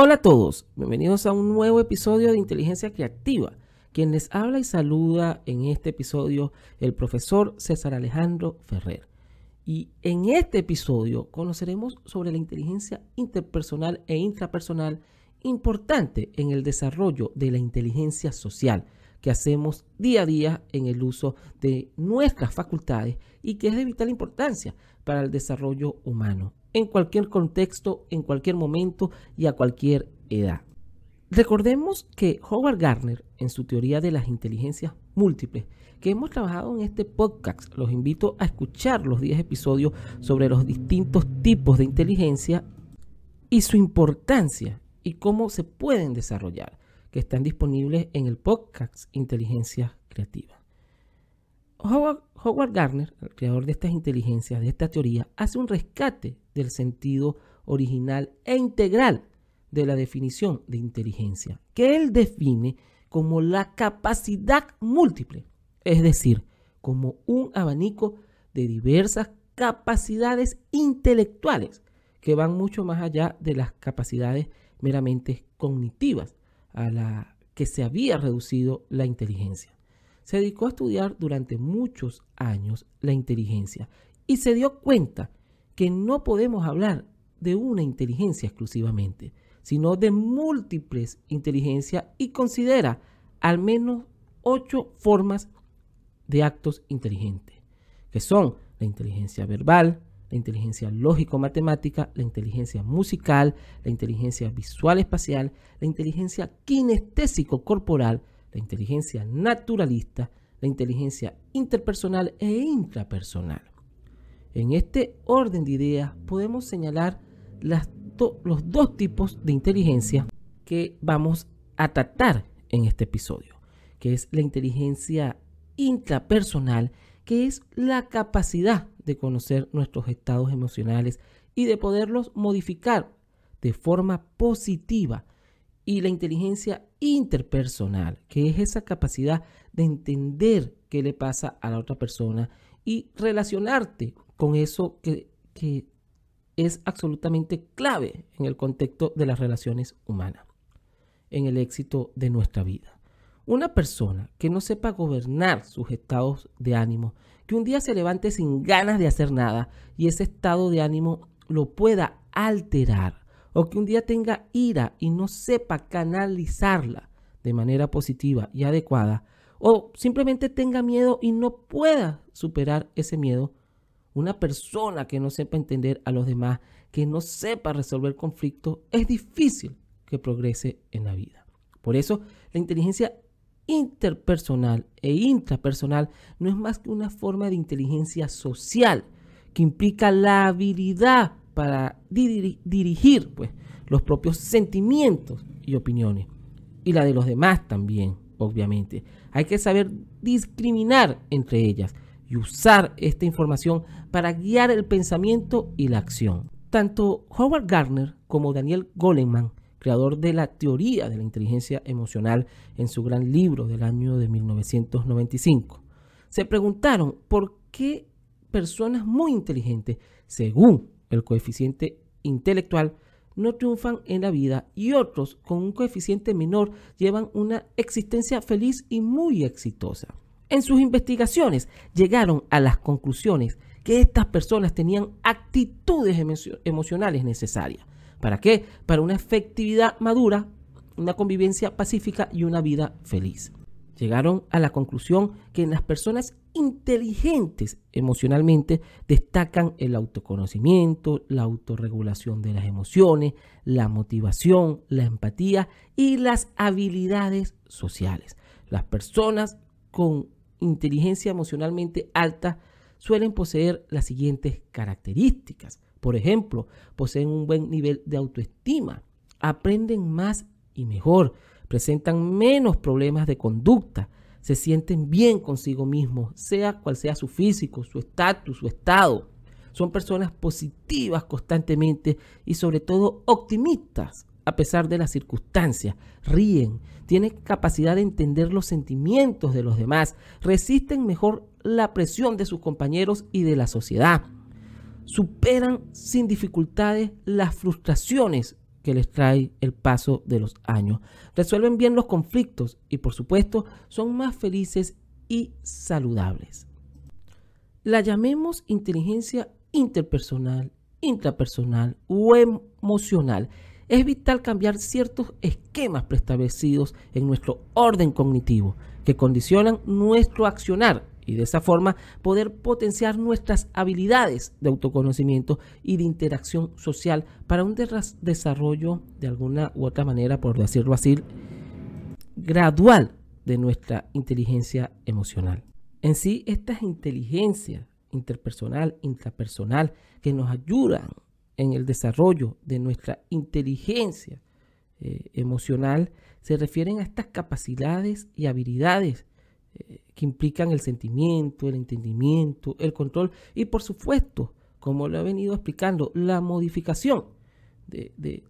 Hola a todos, bienvenidos a un nuevo episodio de Inteligencia Creativa. Quien les habla y saluda en este episodio el profesor César Alejandro Ferrer. Y en este episodio conoceremos sobre la inteligencia interpersonal e intrapersonal importante en el desarrollo de la inteligencia social que hacemos día a día en el uso de nuestras facultades y que es de vital importancia para el desarrollo humano, en cualquier contexto, en cualquier momento y a cualquier edad. Recordemos que Howard Gardner, en su teoría de las inteligencias múltiples, que hemos trabajado en este podcast, los invito a escuchar los 10 episodios sobre los distintos tipos de inteligencia y su importancia y cómo se pueden desarrollar que están disponibles en el podcast Inteligencia Creativa. Howard, Gardner, el creador de estas inteligencias, de esta teoría, hace un rescate del sentido original e integral de la definición de inteligencia, que él define como la capacidad múltiple, es decir, como un abanico de diversas capacidades intelectuales que van mucho más allá de las capacidades meramente cognitivas a la que se había reducido la inteligencia. Se dedicó a estudiar durante muchos años la inteligencia y se dio cuenta que no podemos hablar de una inteligencia exclusivamente, sino de múltiples inteligencias y considera al menos ocho formas de actos inteligentes, que son la inteligencia verbal, la inteligencia lógico-matemática, la inteligencia musical, la inteligencia visual-espacial, la inteligencia kinestésico-corporal, la inteligencia naturalista, la inteligencia interpersonal e intrapersonal. En este orden de ideas podemos señalar los dos tipos de inteligencia que vamos a tratar en este episodio, que es la inteligencia intrapersonal, que es la capacidad de conocer nuestros estados emocionales y de poderlos modificar de forma positiva. Y la inteligencia interpersonal, que es esa capacidad de entender qué le pasa a la otra persona y relacionarte con eso que, que es absolutamente clave en el contexto de las relaciones humanas, en el éxito de nuestra vida. Una persona que no sepa gobernar sus estados de ánimo, que un día se levante sin ganas de hacer nada y ese estado de ánimo lo pueda alterar, o que un día tenga ira y no sepa canalizarla de manera positiva y adecuada, o simplemente tenga miedo y no pueda superar ese miedo, una persona que no sepa entender a los demás, que no sepa resolver conflictos, es difícil que progrese en la vida. Por eso, la inteligencia interpersonal e intrapersonal no es más que una forma de inteligencia social que implica la habilidad para dirigir pues, los propios sentimientos y opiniones y la de los demás también, obviamente. Hay que saber discriminar entre ellas y usar esta información para guiar el pensamiento y la acción. Tanto Howard Gardner como Daniel Goleman creador de la teoría de la inteligencia emocional en su gran libro del año de 1995. Se preguntaron por qué personas muy inteligentes, según el coeficiente intelectual, no triunfan en la vida y otros con un coeficiente menor llevan una existencia feliz y muy exitosa. En sus investigaciones llegaron a las conclusiones que estas personas tenían actitudes emocionales necesarias ¿Para qué? Para una efectividad madura, una convivencia pacífica y una vida feliz. Llegaron a la conclusión que en las personas inteligentes emocionalmente destacan el autoconocimiento, la autorregulación de las emociones, la motivación, la empatía y las habilidades sociales. Las personas con inteligencia emocionalmente alta suelen poseer las siguientes características. Por ejemplo, poseen un buen nivel de autoestima, aprenden más y mejor, presentan menos problemas de conducta, se sienten bien consigo mismos, sea cual sea su físico, su estatus, su estado. Son personas positivas constantemente y sobre todo optimistas a pesar de las circunstancias. Ríen, tienen capacidad de entender los sentimientos de los demás, resisten mejor la presión de sus compañeros y de la sociedad superan sin dificultades las frustraciones que les trae el paso de los años. Resuelven bien los conflictos y por supuesto son más felices y saludables. La llamemos inteligencia interpersonal, intrapersonal o emocional. Es vital cambiar ciertos esquemas preestablecidos en nuestro orden cognitivo que condicionan nuestro accionar y de esa forma poder potenciar nuestras habilidades de autoconocimiento y de interacción social para un desarrollo de alguna u otra manera, por decirlo así, gradual de nuestra inteligencia emocional. En sí, estas inteligencias interpersonal, intrapersonal, que nos ayudan en el desarrollo de nuestra inteligencia eh, emocional, se refieren a estas capacidades y habilidades eh, que implican el sentimiento, el entendimiento, el control y por supuesto, como lo he venido explicando, la modificación de, de,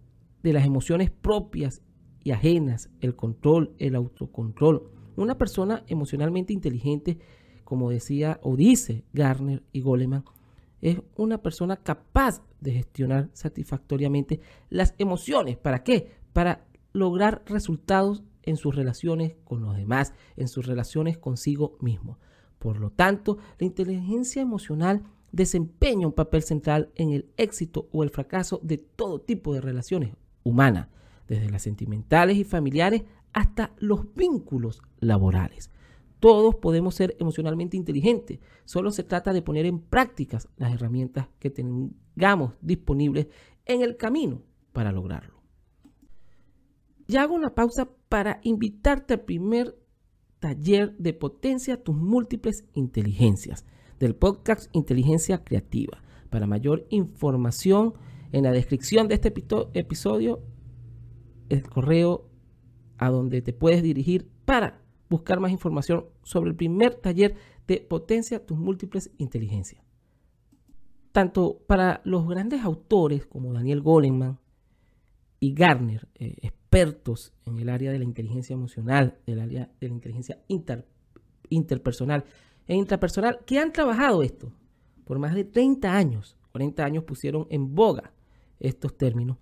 las emociones propias y ajenas, el control, el autocontrol. Una persona emocionalmente inteligente, como decía o dice Garner y Goleman, es una persona capaz de gestionar satisfactoriamente las emociones. ¿Para qué? Para lograr resultados en sus relaciones con los demás, en sus relaciones consigo mismo. Por lo tanto, la inteligencia emocional desempeña un papel central en el éxito o el fracaso de todo tipo de relaciones humanas, desde las sentimentales y familiares hasta los vínculos laborales. Todos podemos ser emocionalmente inteligentes, solo se trata de poner en práctica las herramientas que tengamos disponibles en el camino para lograrlo. Ya hago una pausa para invitarte al primer taller de potencia tus múltiples inteligencias del podcast Inteligencia Creativa. Para mayor información, en la descripción de este episodio, el correo a donde te puedes dirigir para buscar más información sobre el primer taller de potencia tus múltiples inteligencias. Tanto para los grandes autores como Daniel Goleman y Garner, eh, expertos en el área de la inteligencia emocional, del área de la inteligencia interpersonal e intrapersonal, que han trabajado esto por más de 30 años, 40 años pusieron en boga estos términos,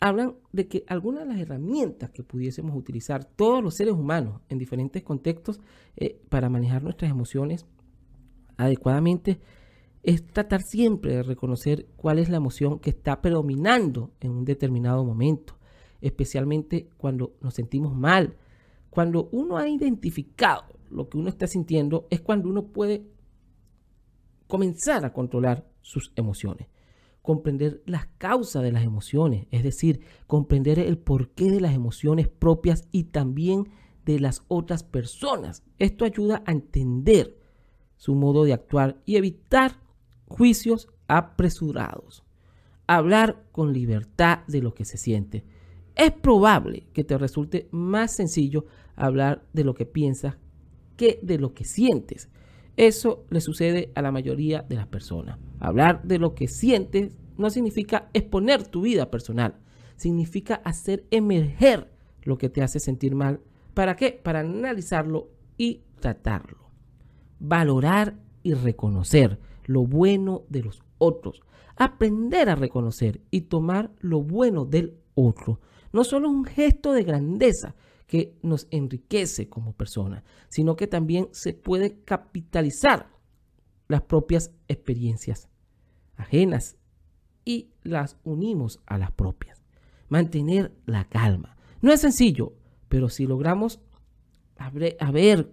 hablan de que algunas de las herramientas que pudiésemos utilizar todos los seres humanos en diferentes contextos eh, para manejar nuestras emociones adecuadamente es tratar siempre de reconocer cuál es la emoción que está predominando en un determinado momento especialmente cuando nos sentimos mal. Cuando uno ha identificado lo que uno está sintiendo, es cuando uno puede comenzar a controlar sus emociones. Comprender las causas de las emociones, es decir, comprender el porqué de las emociones propias y también de las otras personas. Esto ayuda a entender su modo de actuar y evitar juicios apresurados. Hablar con libertad de lo que se siente es probable que te resulte más sencillo hablar de lo que piensas que de lo que sientes. Eso le sucede a la mayoría de las personas. Hablar de lo que sientes no significa exponer tu vida personal, significa hacer emerger lo que te hace sentir mal. ¿Para qué? Para analizarlo y tratarlo. Valorar y reconocer lo bueno de los otros. Aprender a reconocer y tomar lo bueno del otro no solo un gesto de grandeza que nos enriquece como personas, sino que también se puede capitalizar las propias experiencias ajenas y las unimos a las propias. Mantener la calma. No es sencillo, pero si logramos ver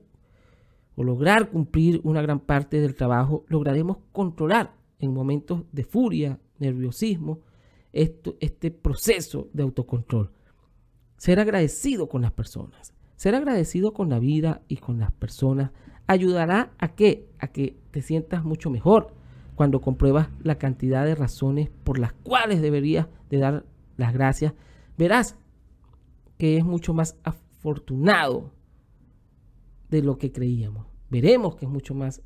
o lograr cumplir una gran parte del trabajo, lograremos controlar en momentos de furia, nerviosismo, este proceso de autocontrol. Ser agradecido con las personas. Ser agradecido con la vida y con las personas ayudará a que, a que te sientas mucho mejor cuando compruebas la cantidad de razones por las cuales deberías de dar las gracias. Verás que es mucho más afortunado de lo que creíamos. Veremos que es mucho más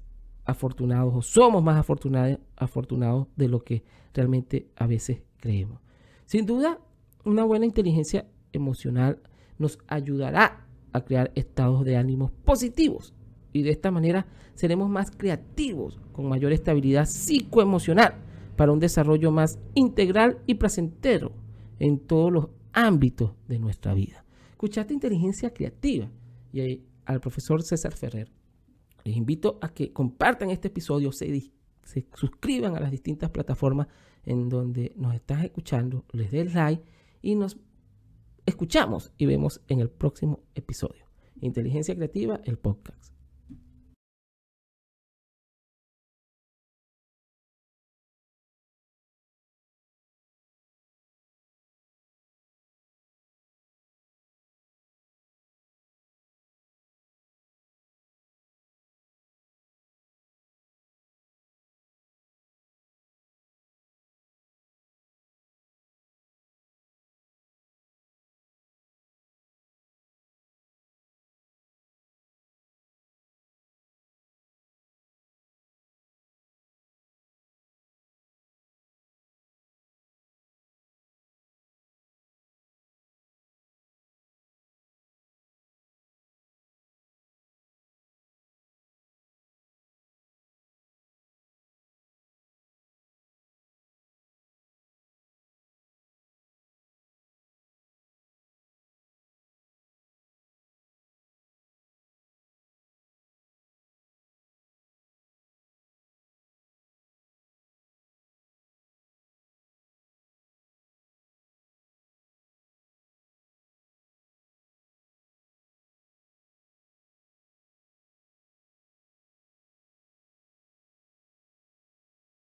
afortunados o somos más afortunados, afortunados de lo que realmente a veces creemos. Sin duda, una buena inteligencia emocional nos ayudará a crear estados de ánimo positivos y de esta manera seremos más creativos con mayor estabilidad psicoemocional para un desarrollo más integral y placentero en todos los ámbitos de nuestra vida. Escuchaste inteligencia creativa y al profesor César Ferrer. Les invito a que compartan este episodio, se, se suscriban a las distintas plataformas en donde nos estás escuchando, les des like y nos escuchamos y vemos en el próximo episodio. Inteligencia Creativa, el podcast.